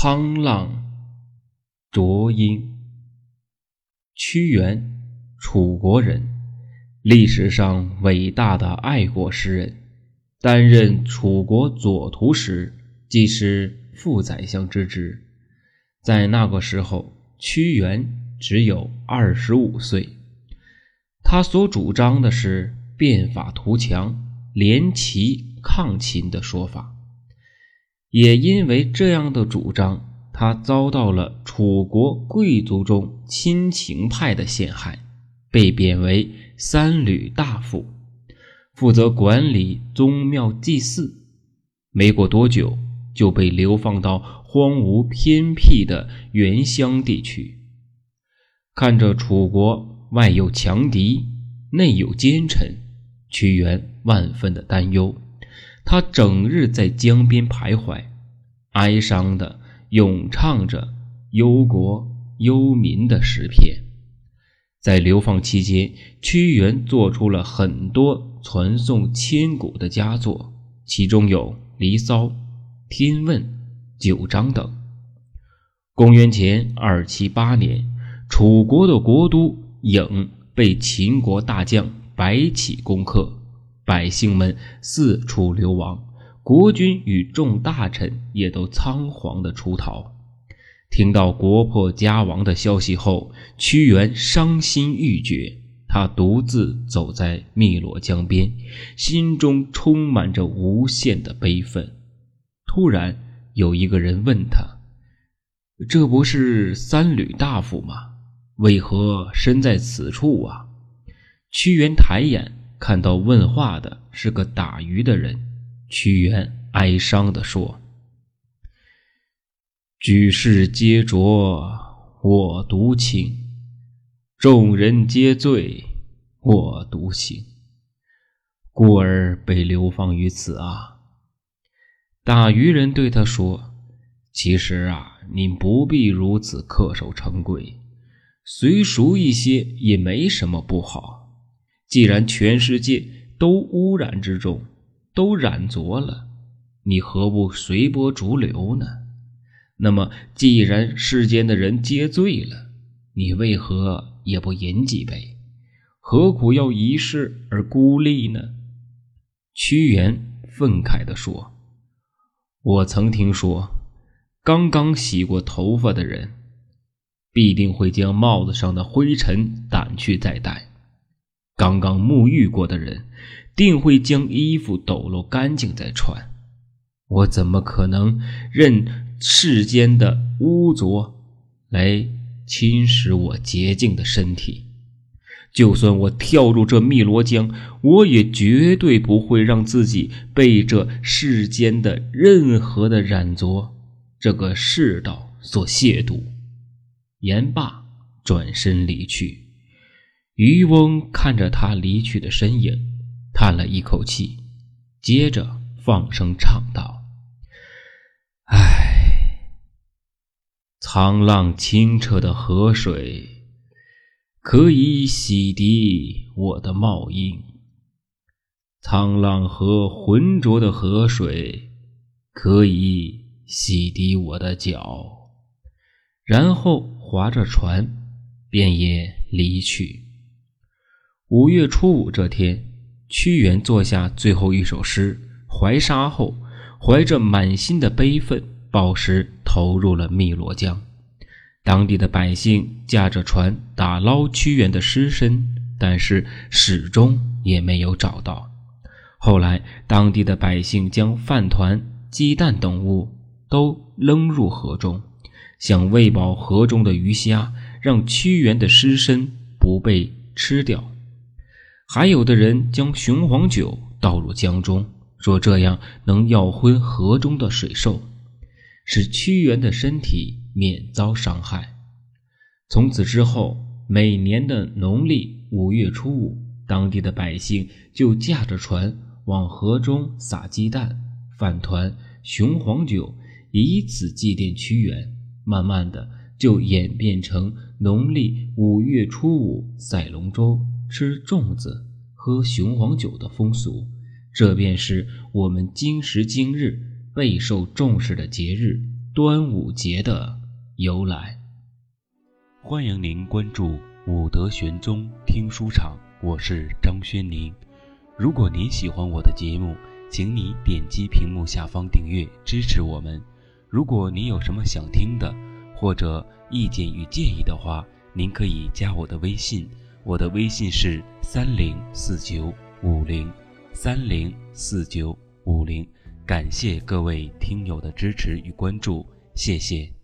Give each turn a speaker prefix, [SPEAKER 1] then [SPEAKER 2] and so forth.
[SPEAKER 1] 沧浪浊音，屈原，楚国人，历史上伟大的爱国诗人。担任楚国左徒时，即是副宰相之职。在那个时候，屈原只有二十五岁。他所主张的是变法图强、联齐抗秦的说法。也因为这样的主张，他遭到了楚国贵族中亲情派的陷害，被贬为三闾大夫，负责管理宗庙祭祀。没过多久，就被流放到荒芜偏僻的原乡地区。看着楚国外有强敌，内有奸臣，屈原万分的担忧。他整日在江边徘徊，哀伤的咏唱着忧国忧民的诗篇。在流放期间，屈原做出了很多传颂千古的佳作，其中有《离骚》《天问》《九章》等。公元前二七八年，楚国的国都郢被秦国大将白起攻克。百姓们四处流亡，国君与众大臣也都仓皇的出逃。听到国破家亡的消息后，屈原伤心欲绝。他独自走在汨罗江边，心中充满着无限的悲愤。突然，有一个人问他：“这不是三闾大夫吗？为何身在此处啊？”屈原抬眼。看到问话的是个打鱼的人，屈原哀伤地说：“举世皆浊我独清，众人皆醉我独醒，故而被流放于此啊。”打鱼人对他说：“其实啊，您不必如此恪守成规，随俗一些也没什么不好。”既然全世界都污染之中，都染浊了，你何不随波逐流呢？那么，既然世间的人皆醉了，你为何也不饮几杯？何苦要一世而孤立呢？屈原愤慨地说：“我曾听说，刚刚洗过头发的人，必定会将帽子上的灰尘掸去再戴。”刚刚沐浴过的人，定会将衣服抖落干净再穿。我怎么可能任世间的污浊来侵蚀我洁净的身体？就算我跳入这汨罗江，我也绝对不会让自己被这世间的任何的染浊这个世道所亵渎。言罢，转身离去。渔翁看着他离去的身影，叹了一口气，接着放声唱道：“唉，沧浪清澈的河水，可以洗涤我的帽缨；沧浪和浑浊的河水，可以洗涤我的脚。”然后划着船，便也离去。五月初五这天，屈原作下最后一首诗《怀沙》后，怀着满心的悲愤，抱石投入了汨罗江。当地的百姓驾着船打捞屈原的尸身，但是始终也没有找到。后来，当地的百姓将饭团、鸡蛋等物都扔入河中，想喂饱河中的鱼虾，让屈原的尸身不被吃掉。还有的人将雄黄酒倒入江中，说这样能药昏河中的水兽，使屈原的身体免遭伤害。从此之后，每年的农历五月初五，当地的百姓就驾着船往河中撒鸡蛋、饭团、雄黄酒，以此祭奠屈原。慢慢的，就演变成农历五月初五赛龙舟。吃粽子、喝雄黄酒的风俗，这便是我们今时今日备受重视的节日——端午节的由来。
[SPEAKER 2] 欢迎您关注武德玄宗听书场，我是张轩宁。如果您喜欢我的节目，请你点击屏幕下方订阅支持我们。如果您有什么想听的，或者意见与建议的话，您可以加我的微信，我的微信是三零四九五零三零四九五零。感谢各位听友的支持与关注，谢谢。